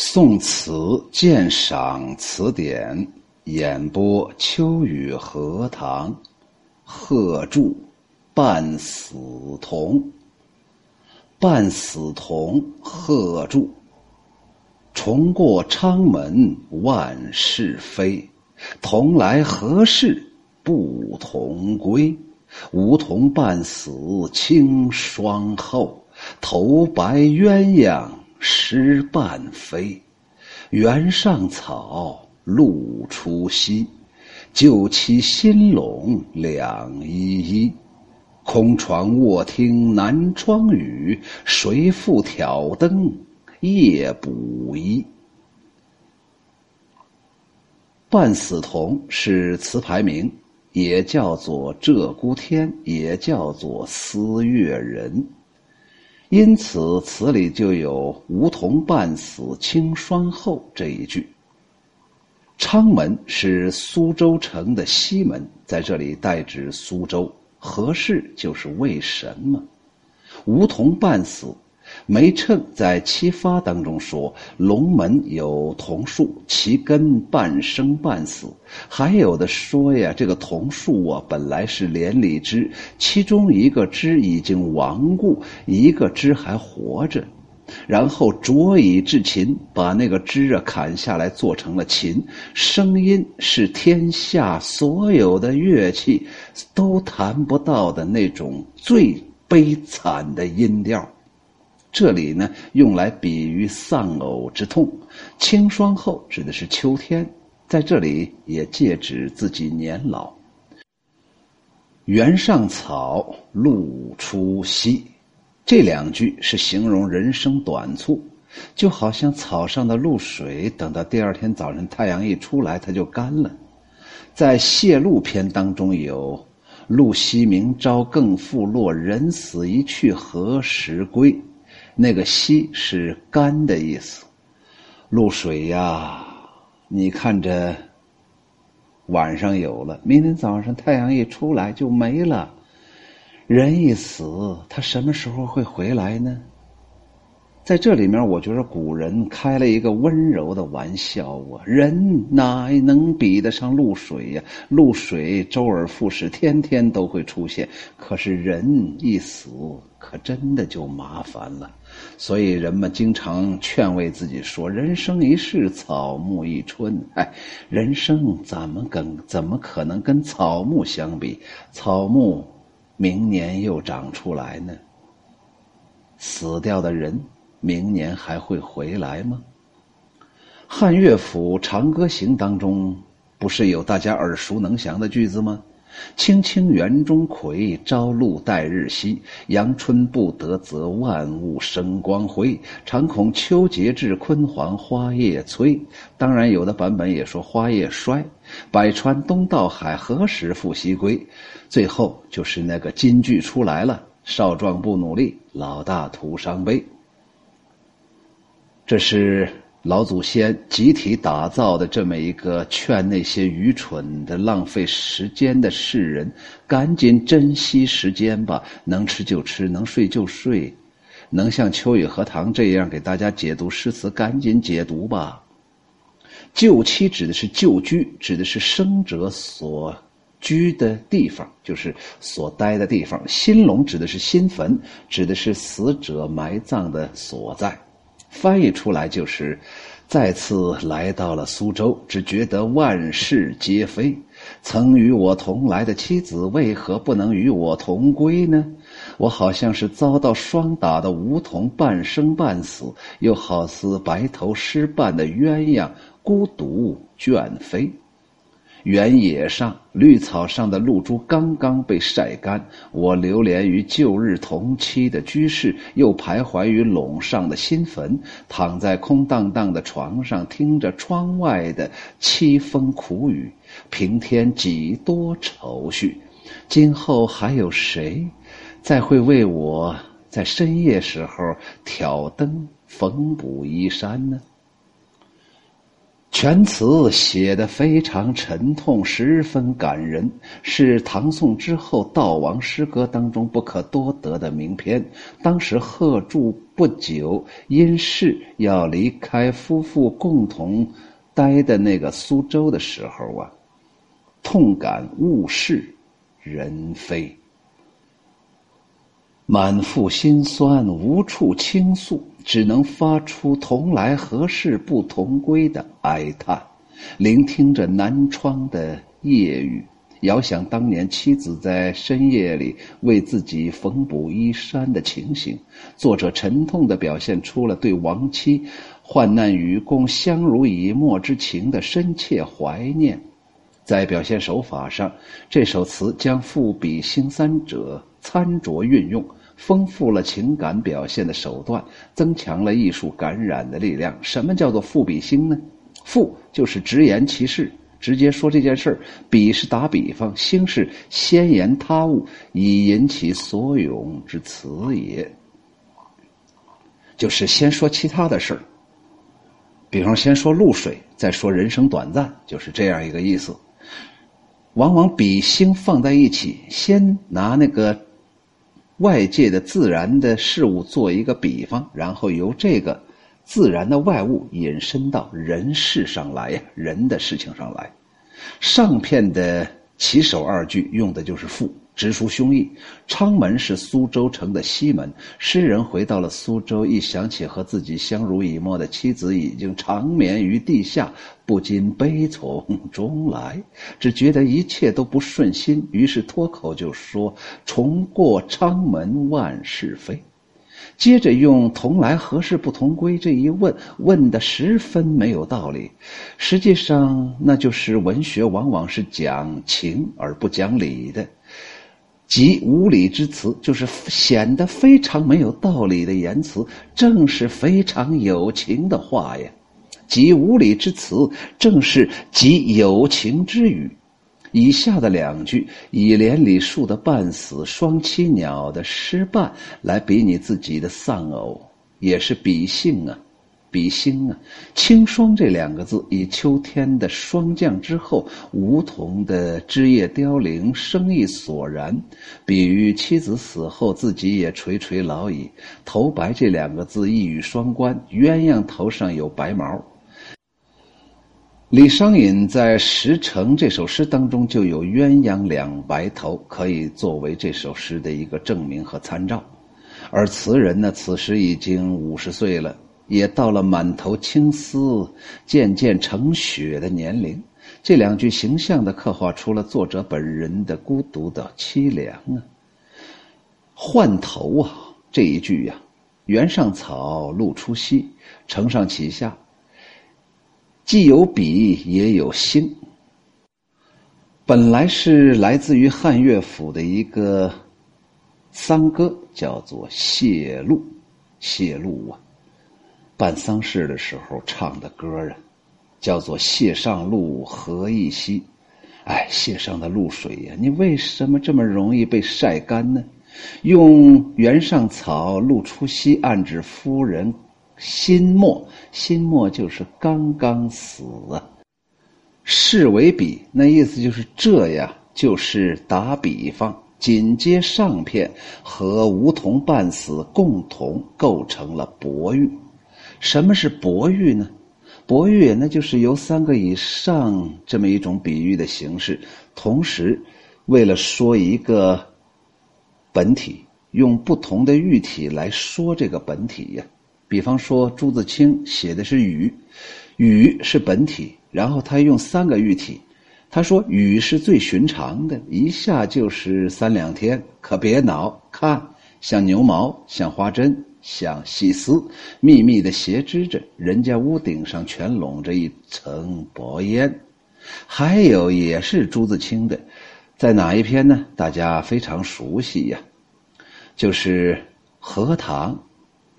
宋词鉴赏词典演播：秋雨荷塘，贺铸，半死童。半死童，贺铸。重过昌门万事非，同来何事不同归？梧桐半死清霜后，头白鸳鸯。诗半飞，原上草，露初晞。旧期新笼两依依。空床卧听南窗雨，谁复挑灯夜补衣？半死童是词牌名，也叫做鹧鸪天，也叫做思月人。因此，词里就有“梧桐半死清霜后”这一句。昌门是苏州城的西门，在这里代指苏州。何事就是为什么？梧桐半死。梅称在七发当中说，龙门有桐树，其根半生半死。还有的说呀，这个桐树啊，本来是连理枝，其中一个枝已经亡故，一个枝还活着，然后着以制琴，把那个枝啊砍下来做成了琴，声音是天下所有的乐器都弹不到的那种最悲惨的音调。这里呢，用来比喻丧偶之痛。清霜后指的是秋天，在这里也借指自己年老。原上草，露初晞，这两句是形容人生短促，就好像草上的露水，等到第二天早晨太阳一出来，它就干了。在《谢露篇》当中有“露晞明朝更复落，人死一去何时归？”那个“晞”是干的意思，露水呀，你看着晚上有了，明天早上太阳一出来就没了。人一死，他什么时候会回来呢？在这里面，我觉得古人开了一个温柔的玩笑啊！人哪能比得上露水呀？露水周而复始，天天都会出现。可是人一死，可真的就麻烦了。所以人们经常劝慰自己说：“人生一世，草木一春。”哎，人生怎么跟怎么可能跟草木相比？草木明年又长出来呢？死掉的人。明年还会回来吗？汉乐府《长歌行》当中不是有大家耳熟能详的句子吗？“青青园中葵，朝露待日晞。阳春布德泽，万物生光辉。常恐秋节至，焜黄花叶衰。”当然，有的版本也说花叶衰。百川东到海，何时复西归？最后就是那个金句出来了：“少壮不努力，老大徒伤悲。”这是老祖先集体打造的这么一个劝那些愚蠢的、浪费时间的世人，赶紧珍惜时间吧，能吃就吃，能睡就睡，能像秋雨荷塘这样给大家解读诗词，赶紧解读吧。旧妻指的是旧居，指的是生者所居的地方，就是所待的地方。新隆指的是新坟，指的是死者埋葬的所在。翻译出来就是，再次来到了苏州，只觉得万事皆非。曾与我同来的妻子，为何不能与我同归呢？我好像是遭到霜打的梧桐，半生半死，又好似白头失伴的鸳鸯，孤独倦飞。原野上绿草上的露珠刚刚被晒干，我流连于旧日同期的居室，又徘徊于垄上的新坟，躺在空荡荡的床上，听着窗外的凄风苦雨，平添几多愁绪。今后还有谁，再会为我在深夜时候挑灯缝补衣衫呢？全词写得非常沉痛，十分感人，是唐宋之后悼亡诗歌当中不可多得的名篇。当时贺铸不久因事要离开夫妇共同待的那个苏州的时候啊，痛感物是人非。满腹心酸，无处倾诉，只能发出“同来何事不同归”的哀叹。聆听着南窗的夜雨，遥想当年妻子在深夜里为自己缝补衣衫的情形，作者沉痛地表现出了对亡妻患难与共、相濡以沫之情的深切怀念。在表现手法上，这首词将赋比兴三者参酌运用。丰富了情感表现的手段，增强了艺术感染的力量。什么叫做赋比兴呢？赋就是直言其事，直接说这件事儿；比是打比方，兴是先言他物，以引起所咏之词也。就是先说其他的事儿，比方先说露水，再说人生短暂，就是这样一个意思。往往比兴放在一起，先拿那个。外界的自然的事物做一个比方，然后由这个自然的外物引申到人世上来呀，人的事情上来。上片的起首二句用的就是赋。直抒胸臆。昌门是苏州城的西门。诗人回到了苏州，一想起和自己相濡以沫的妻子已经长眠于地下，不禁悲从中来，只觉得一切都不顺心，于是脱口就说：“重过昌门万事非。”接着用“同来何事不同归”这一问，问的十分没有道理。实际上，那就是文学往往是讲情而不讲理的。即无理之词，就是显得非常没有道理的言辞，正是非常有情的话呀。即无理之词，正是即有情之语。以下的两句，以连理树的半死，双栖鸟的失伴，来比拟自己的丧偶，也是比兴啊。比兴啊，清霜这两个字，以秋天的霜降之后，梧桐的枝叶凋零，生意索然，比喻妻子死后，自己也垂垂老矣。头白这两个字一语双关，鸳鸯头上有白毛。李商隐在《石城》这首诗当中就有鸳鸯两白头，可以作为这首诗的一个证明和参照。而词人呢，此时已经五十岁了。也到了满头青丝渐渐成雪的年龄，这两句形象的刻画出了作者本人的孤独的凄凉啊。换头啊，这一句呀，原上草，露出西，承上启下，既有笔也有心。本来是来自于汉乐府的一个丧歌，叫做谢露，谢露啊。办丧事的时候唱的歌啊，叫做“谢上露何易稀”。哎，谢上的露水呀，你为什么这么容易被晒干呢？用原上草，露出西，暗指夫人心末，心末就是刚刚死。是为比，那意思就是这呀，就是打比方。紧接上片和梧桐半死共同构成了博喻。什么是博喻呢？博喻那就是由三个以上这么一种比喻的形式，同时为了说一个本体，用不同的喻体来说这个本体呀。比方说朱自清写的是雨，雨是本体，然后他用三个喻体，他说雨是最寻常的，一下就是三两天，可别恼，看像牛毛，像花针。像细丝，密密的斜织着，人家屋顶上全笼着一层薄烟。还有也是朱自清的，在哪一篇呢？大家非常熟悉呀，就是《荷塘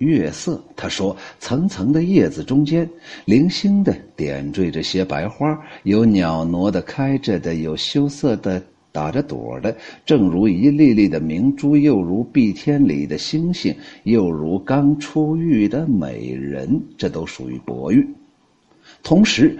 月色》。他说：“层层的叶子中间，零星的点缀着些白花，有袅娜的开着的，有羞涩的。”打着朵的，正如一粒粒的明珠，又如碧天里的星星，又如刚出浴的美人，这都属于博喻。同时，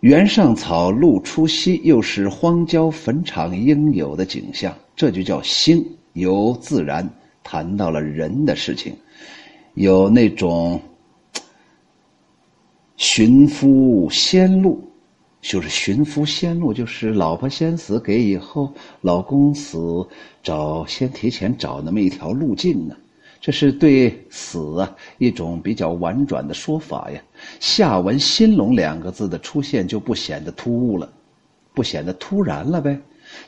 原上草，露初晞，又是荒郊坟场应有的景象，这就叫兴。由自然谈到了人的事情，有那种寻夫先路，就是寻夫先路，就是老婆先死给以后老公死，找先提前找那么一条路径呢。这是对死啊一种比较婉转的说法呀。下文“新龙”两个字的出现就不显得突兀了，不显得突然了呗。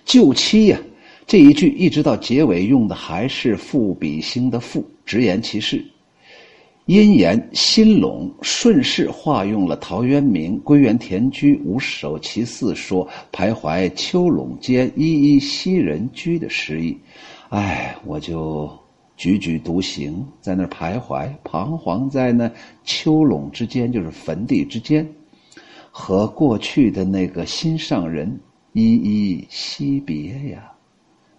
救妻呀，这一句一直到结尾用的还是赋比兴的赋，直言其事。因言新陇顺势化用了陶渊明《归园田居五首其四》说“徘徊丘陇间，依依昔人居”的诗意。哎，我就。踽踽独行，在那儿徘徊、彷徨在那丘垄之间，就是坟地之间，和过去的那个心上人依依惜别呀，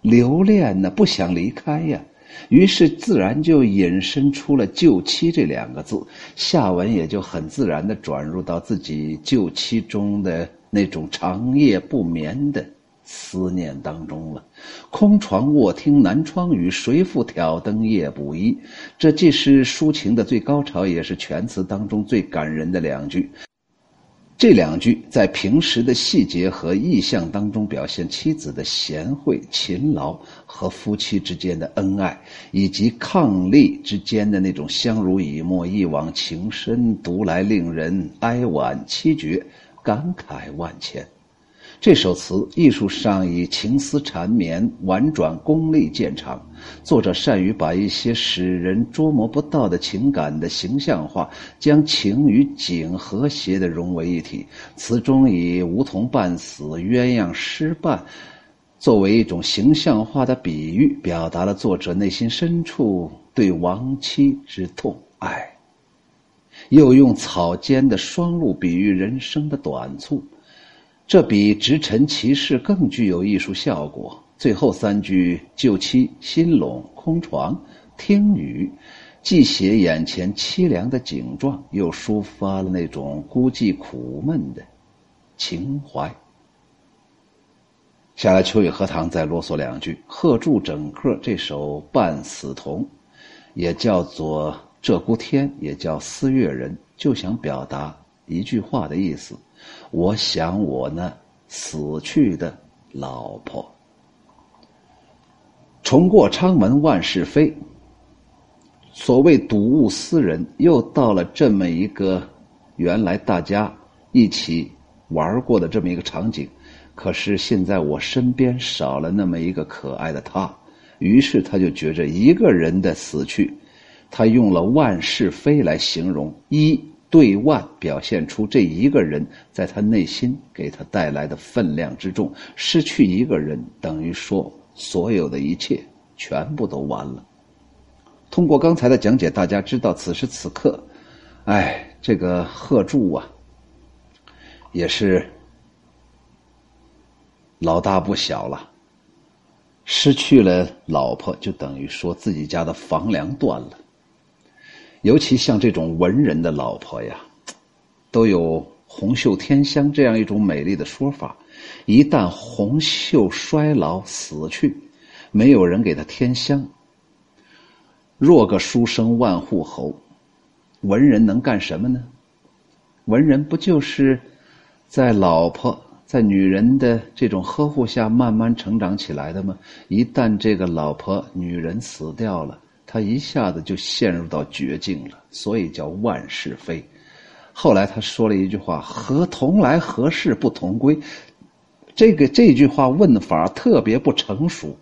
留恋呢，不想离开呀，于是自然就引申出了“旧妻”这两个字，下文也就很自然的转入到自己旧妻中的那种长夜不眠的。思念当中了，空床卧听南窗雨，谁复挑灯夜补衣？这既是抒情的最高潮，也是全词当中最感人的两句。这两句在平时的细节和意象当中，表现妻子的贤惠、勤劳和夫妻之间的恩爱，以及伉俪之间的那种相濡以沫、一往情深，读来令人哀婉凄绝，感慨万千。这首词艺术上以情思缠绵、婉转功力见长。作者善于把一些使人捉摸不到的情感的形象化，将情与景和谐的融为一体。词中以梧桐半死、鸳鸯失伴作为一种形象化的比喻，表达了作者内心深处对亡妻之痛爱。又用草间的霜露比喻人生的短促。这比直陈其事更具有艺术效果。最后三句“旧妻新陇空床听雨”，既写眼前凄凉的景状，又抒发了那种孤寂苦闷的情怀。下来，秋雨荷塘再啰嗦两句：贺铸整个这首《半死童》，也叫做《鹧鸪天》，也叫《思月人》，就想表达一句话的意思。我想，我那死去的老婆。重过昌门万事非。所谓睹物思人，又到了这么一个原来大家一起玩过的这么一个场景。可是现在我身边少了那么一个可爱的他，于是他就觉着一个人的死去，他用了万事非来形容一。对万表现出这一个人在他内心给他带来的分量之重，失去一个人等于说所有的一切全部都完了。通过刚才的讲解，大家知道此时此刻，哎，这个贺铸啊，也是老大不小了，失去了老婆，就等于说自己家的房梁断了。尤其像这种文人的老婆呀，都有红袖添香这样一种美丽的说法。一旦红袖衰老死去，没有人给他添香，若个书生万户侯，文人能干什么呢？文人不就是在老婆、在女人的这种呵护下慢慢成长起来的吗？一旦这个老婆、女人死掉了。他一下子就陷入到绝境了，所以叫万事非。后来他说了一句话：“何同来何事不同归？”这个这句话问法特别不成熟。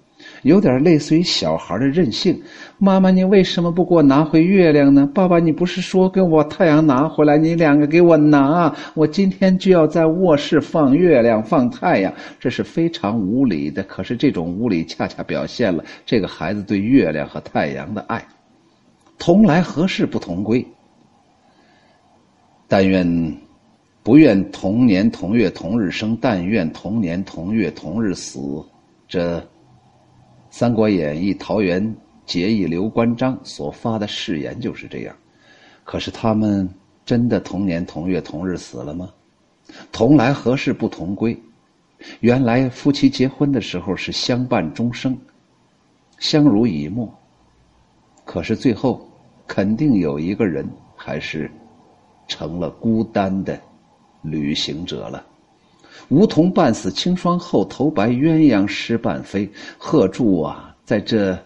有点类似于小孩的任性。妈妈，你为什么不给我拿回月亮呢？爸爸，你不是说跟我太阳拿回来？你两个给我拿，我今天就要在卧室放月亮，放太阳。这是非常无理的。可是这种无理恰恰表现了这个孩子对月亮和太阳的爱。同来何事不同归？但愿不愿同年同月同日生，但愿同年同月同日死。这。《三国演义》桃园结义刘关张所发的誓言就是这样，可是他们真的同年同月同日死了吗？同来何事不同归？原来夫妻结婚的时候是相伴终生，相濡以沫。可是最后，肯定有一个人还是成了孤单的旅行者了。梧桐半死清霜后，头白鸳鸯失伴飞。贺铸啊，在这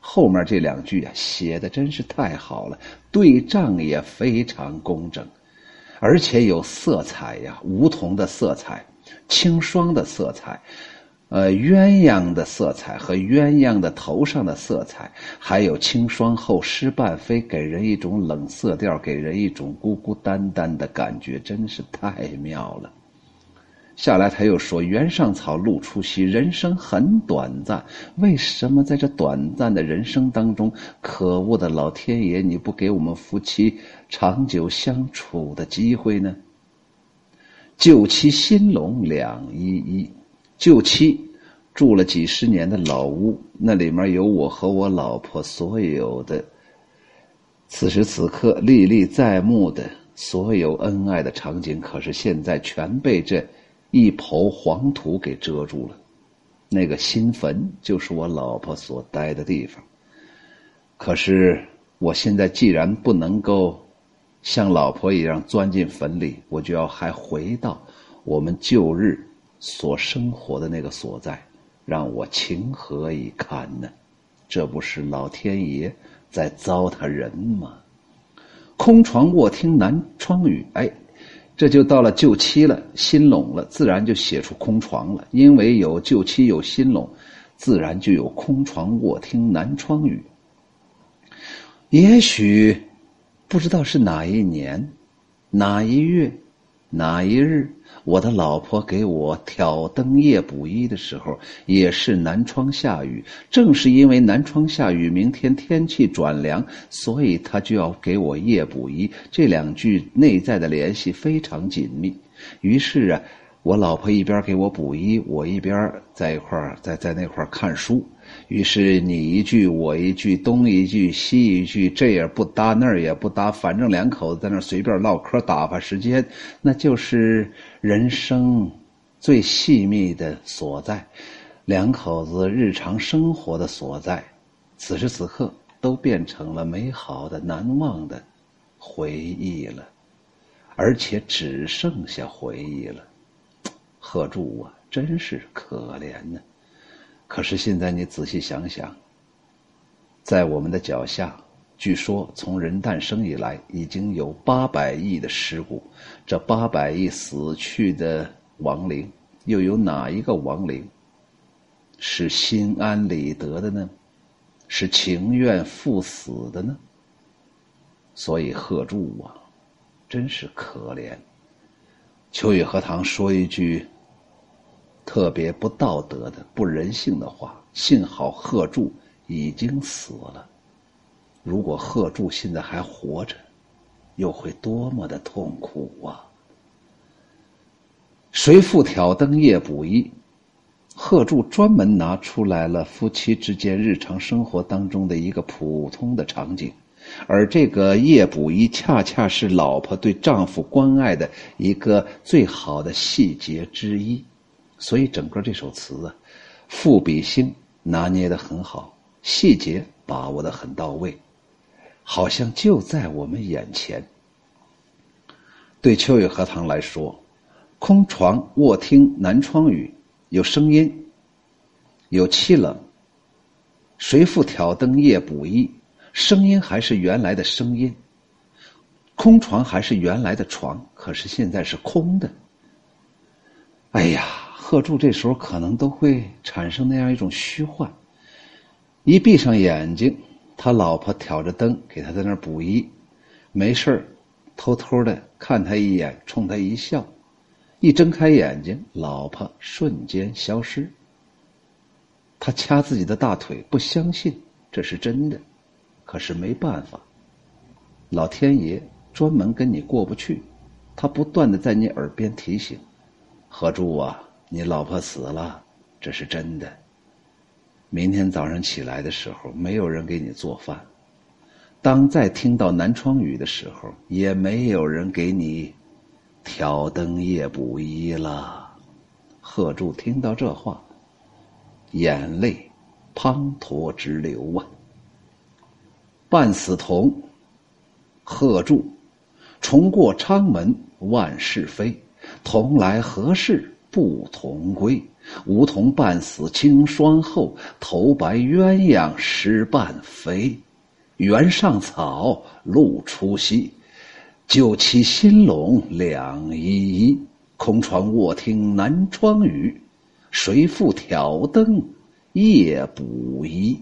后面这两句啊，写的真是太好了，对仗也非常工整，而且有色彩呀，梧桐的色彩，清霜的色彩。呃，鸳鸯的色彩和鸳鸯的头上的色彩，还有清霜后失伴飞，给人一种冷色调，给人一种孤孤单单的感觉，真是太妙了。下来他又说：“原上草，露初晞，人生很短暂。为什么在这短暂的人生当中，可恶的老天爷，你不给我们夫妻长久相处的机会呢？”旧妻新笼两依依。旧妻住了几十年的老屋，那里面有我和我老婆所有的此时此刻历历在目的所有恩爱的场景，可是现在全被这一抔黄土给遮住了。那个新坟就是我老婆所待的地方。可是我现在既然不能够像老婆一样钻进坟里，我就要还回到我们旧日。所生活的那个所在，让我情何以堪呢？这不是老天爷在糟蹋人吗？空床卧听南窗雨，哎，这就到了旧妻了，新拢了，自然就写出空床了。因为有旧妻有新拢，自然就有空床卧听南窗雨。也许不知道是哪一年，哪一月，哪一日。我的老婆给我挑灯夜补衣的时候，也是南窗下雨。正是因为南窗下雨，明天天气转凉，所以他就要给我夜补衣。这两句内在的联系非常紧密。于是啊，我老婆一边给我补衣，我一边在一块儿在在那块儿看书。于是你一句我一句，东一句西一句，这也不搭那儿也不搭，反正两口子在那儿随便唠嗑打发时间，那就是人生最细密的所在，两口子日常生活的所在，此时此刻都变成了美好的、难忘的回忆了，而且只剩下回忆了。贺铸啊，真是可怜呢。可是现在你仔细想想，在我们的脚下，据说从人诞生以来，已经有八百亿的尸骨。这八百亿死去的亡灵，又有哪一个亡灵是心安理得的呢？是情愿赴死的呢？所以贺铸啊，真是可怜。秋雨荷塘说一句。特别不道德的、不人性的话。幸好贺铸已经死了，如果贺铸现在还活着，又会多么的痛苦啊！谁复挑灯夜补衣？贺铸专门拿出来了夫妻之间日常生活当中的一个普通的场景，而这个夜补衣，恰恰是老婆对丈夫关爱的一个最好的细节之一。所以整个这首词啊，赋比兴拿捏的很好，细节把握的很到位，好像就在我们眼前。对秋雨荷塘来说，空床卧听南窗雨，有声音，有凄冷。谁复挑灯夜补衣？声音还是原来的声音，空床还是原来的床，可是现在是空的。哎呀！贺铸这时候可能都会产生那样一种虚幻。一闭上眼睛，他老婆挑着灯给他在那儿补衣，没事偷偷的看他一眼，冲他一笑。一睁开眼睛，老婆瞬间消失。他掐自己的大腿，不相信这是真的，可是没办法，老天爷专门跟你过不去，他不断的在你耳边提醒：“贺铸啊。”你老婆死了，这是真的。明天早上起来的时候，没有人给你做饭。当再听到南窗雨的时候，也没有人给你挑灯夜补衣了。贺铸听到这话，眼泪滂沱直流啊！半死同，贺铸，重过昌门万事非，同来何事不同归？梧桐半死清霜后，头白鸳鸯失伴飞。原上草，露初晞。酒起新笼两依依，空窗卧听南窗雨。谁复挑灯夜补衣？